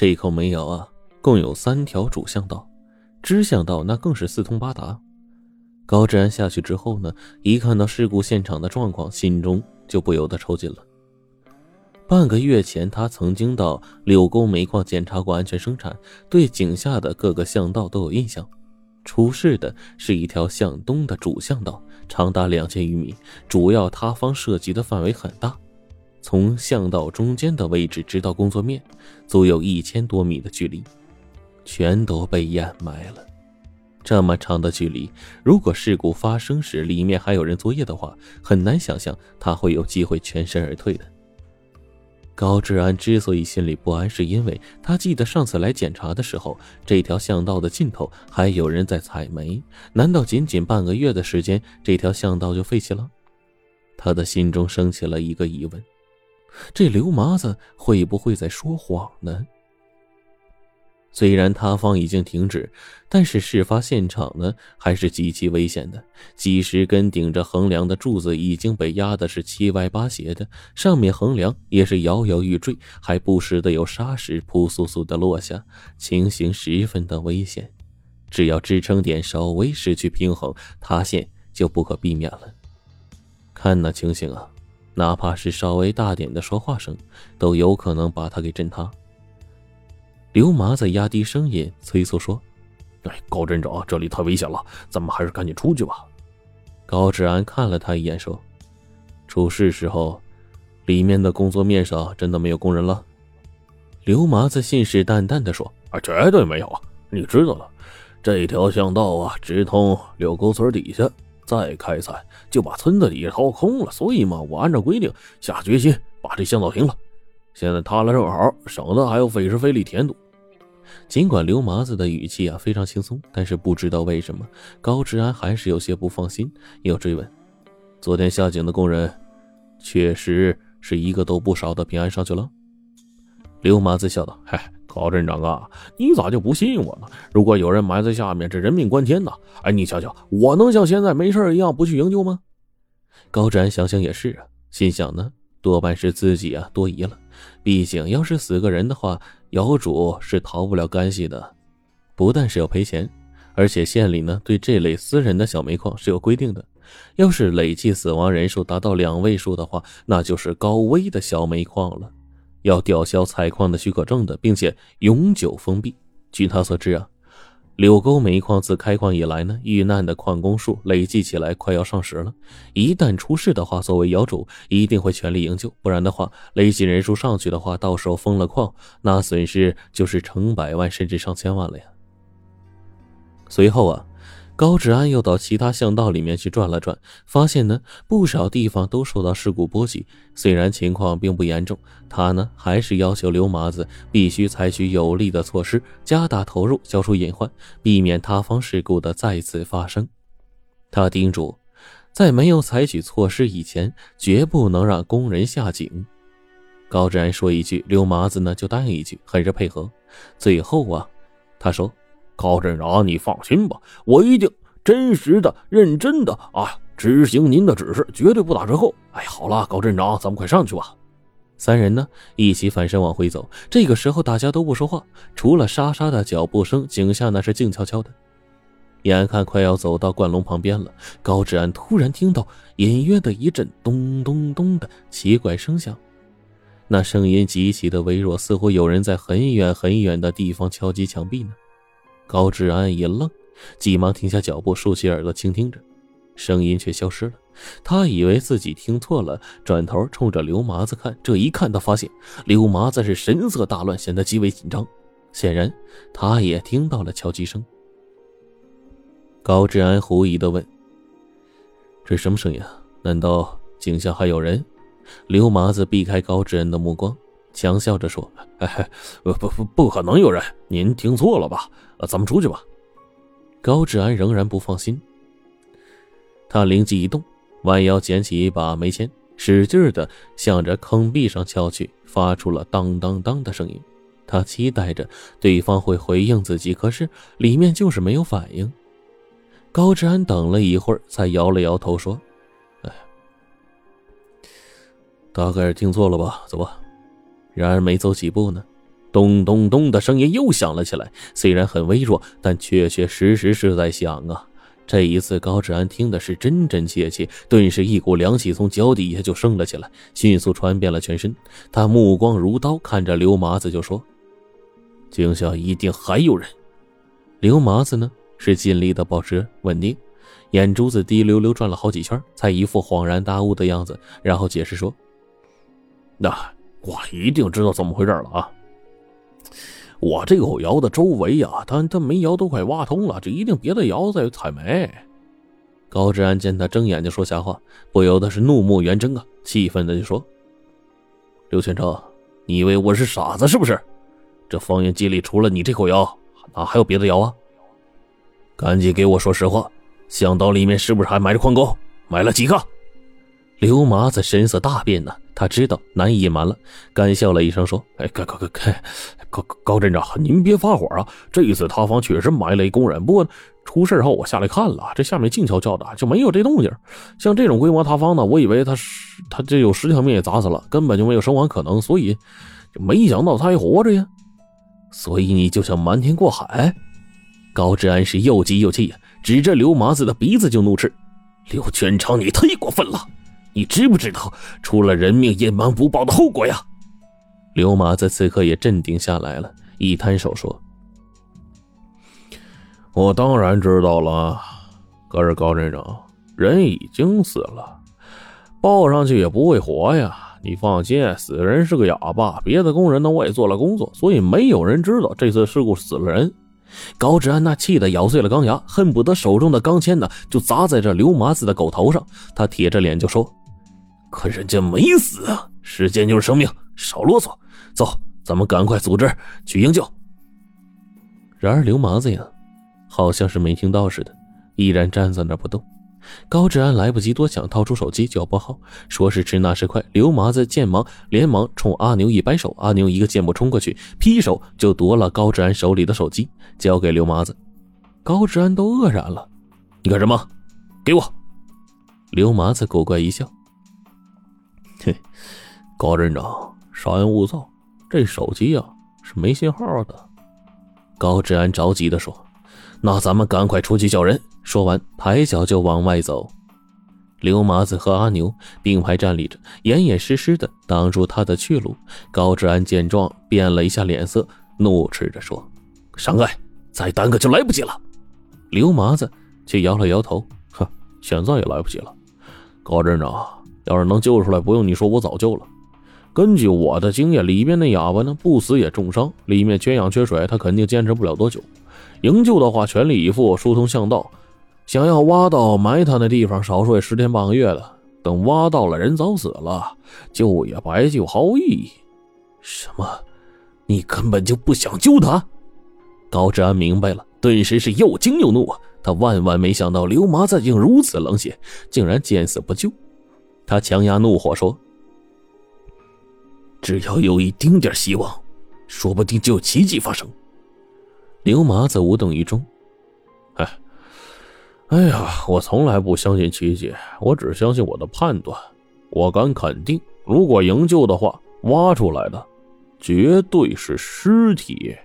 这一口煤窑啊，共有三条主巷道，支巷道那更是四通八达。高志安下去之后呢，一看到事故现场的状况，心中就不由得抽筋了。半个月前，他曾经到柳沟煤矿检查过安全生产，对井下的各个巷道都有印象。出事的是一条向东的主巷道，长达两千余米，主要塌方涉及的范围很大。从巷道中间的位置直到工作面，足有一千多米的距离，全都被掩埋了。这么长的距离，如果事故发生时里面还有人作业的话，很难想象他会有机会全身而退的。高志安之所以心里不安，是因为他记得上次来检查的时候，这条巷道的尽头还有人在采煤。难道仅仅半个月的时间，这条巷道就废弃了？他的心中升起了一个疑问：这刘麻子会不会在说谎呢？虽然塌方已经停止，但是事发现场呢还是极其危险的。几十根顶着横梁的柱子已经被压的是七歪八斜的，上面横梁也是摇摇欲坠，还不时的有沙石扑簌簌的落下，情形十分的危险。只要支撑点稍微失去平衡，塌陷就不可避免了。看那情形啊，哪怕是稍微大点的说话声，都有可能把他给震塌。刘麻子压低声音催促说：“哎，高镇长，这里太危险了，咱们还是赶紧出去吧。”高志安看了他一眼说：“出事时候，里面的工作面上真的没有工人了？”刘麻子信誓旦旦地说：“啊，绝对没有啊！你知道的，这条巷道啊，直通柳沟村底下，再开采就把村子里掏空了。所以嘛，我按照规定下决心把这巷道停了。”现在塌了正好，省得还要费时费力填堵。尽管刘麻子的语气啊非常轻松，但是不知道为什么高志安还是有些不放心，又追问：“昨天下井的工人，确实是一个都不少的平安上去了？”刘麻子笑道：“嗨，高镇长啊，你咋就不信我呢？如果有人埋在下面，这人命关天呐！哎，你瞧瞧，我能像现在没事一样不去营救吗？”高展想想也是啊，心想呢，多半是自己啊多疑了。毕竟，要是死个人的话，窑主是逃不了干系的。不但是要赔钱，而且县里呢对这类私人的小煤矿是有规定的。要是累计死亡人数达到两位数的话，那就是高危的小煤矿了，要吊销采矿的许可证的，并且永久封闭。据他所知啊。柳沟煤矿自开矿以来呢，遇难的矿工数累计起来快要上十了。一旦出事的话，作为窑主一定会全力营救，不然的话，累计人数上去的话，到时候封了矿，那损失就是成百万甚至上千万了呀。随后啊。高志安又到其他巷道里面去转了转，发现呢不少地方都受到事故波及。虽然情况并不严重，他呢还是要求刘麻子必须采取有力的措施，加大投入，消除隐患，避免塌方事故的再次发生。他叮嘱，在没有采取措施以前，绝不能让工人下井。高志安说一句，刘麻子呢就答应一句，很是配合。最后啊，他说。高镇长，你放心吧，我一定真实的、认真的啊执行您的指示，绝对不打折扣。哎，好了，高镇长，咱们快上去吧。三人呢一起反身往回走。这个时候大家都不说话，除了沙沙的脚步声，井下那是静悄悄的。眼看快要走到灌龙旁边了，高志安突然听到隐约的一阵咚咚咚的奇怪声响，那声音极其的微弱，似乎有人在很远很远的地方敲击墙壁呢。高志安一愣，急忙停下脚步，竖起耳朵倾听着，声音却消失了。他以为自己听错了，转头冲着刘麻子看。这一看，他发现刘麻子是神色大乱，显得极为紧张。显然，他也听到了敲击声。高志安狐疑的问：“这什么声音啊？难道井下还有人？”刘麻子避开高志安的目光。强笑着说：“ 不不不，不可能有人，您听错了吧？咱们出去吧。”高志安仍然不放心，他灵机一动，弯腰捡起一把煤签，使劲的向着坑壁上敲去，发出了当当当的声音。他期待着对方会回应自己，可是里面就是没有反应。高志安等了一会儿，才摇了摇头说：“哎，大概是听错了吧？走吧。”然而没走几步呢，咚咚咚的声音又响了起来，虽然很微弱，但确确实实是在响啊。这一次，高志安听的是真真切切，顿时一股凉气从脚底下就升了起来，迅速传遍了全身。他目光如刀，看着刘麻子就说：“井下一定还有人。”刘麻子呢，是尽力的保持稳定，眼珠子滴溜溜转了好几圈，才一副恍然大悟的样子，然后解释说：“那我一定知道怎么回事了啊！我这口窑的周围呀，他他煤窑都快挖通了，这一定别的窑在采煤。”高志安见他睁眼睛说瞎话，不由得是怒目圆睁啊，气愤的就说：“刘全成，你以为我是傻子是不是？这方圆几里除了你这口窑，哪还有别的窑啊？赶紧给我说实话，巷道里面是不是还埋着矿工？埋了几个？”刘麻子神色大变呢，他知道难以隐瞒了，干笑了一声说：“哎，高高高高高高镇长，您别发火啊！这一次塌方确实埋了一工人，不过出事后我下来看了，这下面静悄悄的，就没有这动静。像这种规模塌方呢，我以为他他这有十条命也砸死了，根本就没有生还可能，所以没想到他还活着呀。所以你就想瞒天过海？”高志安是又急又气呀，指着刘麻子的鼻子就怒斥：“刘全昌，你太过分了！”你知不知道出了人命隐瞒不报的后果呀？刘麻子此刻也镇定下来了，一摊手说：“我当然知道了，可是高镇长，人已经死了，报上去也不会活呀。你放心，死人是个哑巴，别的工人呢我也做了工作，所以没有人知道这次事故死了人。”高志安那气得咬碎了钢牙，恨不得手中的钢钎呢就砸在这刘麻子的狗头上。他铁着脸就说。可人家没死啊！时间就是生命，少啰嗦，走，咱们赶快组织去营救。然而刘麻子呀，好像是没听到似的，依然站在那不动。高志安来不及多想，掏出手机就要拨号。说时迟，那时快，刘麻子见忙，连忙冲阿牛一摆手，阿牛一个箭步冲过去，劈手就夺了高志安手里的手机，交给刘麻子。高志安都愕然了：“你干什么？给我！”刘麻子古怪一笑。高镇长，稍安勿躁。这手机啊是没信号的。高志安着急的说：“那咱们赶快出去叫人。”说完，抬脚就往外走。刘麻子和阿牛并排站立着，严严实实的挡住他的去路。高志安见状，变了一下脸色，怒斥着说：“闪开！再耽搁就来不及了。”刘麻子却摇了摇头：“哼，现在也来不及了。”高镇长。要是能救出来，不用你说，我早救了。根据我的经验，里面那哑巴呢，不死也重伤，里面缺氧缺水，他肯定坚持不了多久。营救的话，全力以赴，疏通巷道。想要挖到埋他那地方，少说也十天半个月的。等挖到了，人早死了，救也白救，毫无意义。什么？你根本就不想救他？高志安明白了，顿时是又惊又怒啊！他万万没想到刘麻子竟如此冷血，竟然见死不救。他强压怒火说：“只要有一丁点希望，说不定就有奇迹发生。”刘麻子无动于衷。哎，哎呀，我从来不相信奇迹，我只相信我的判断。我敢肯定，如果营救的话，挖出来的绝对是尸体。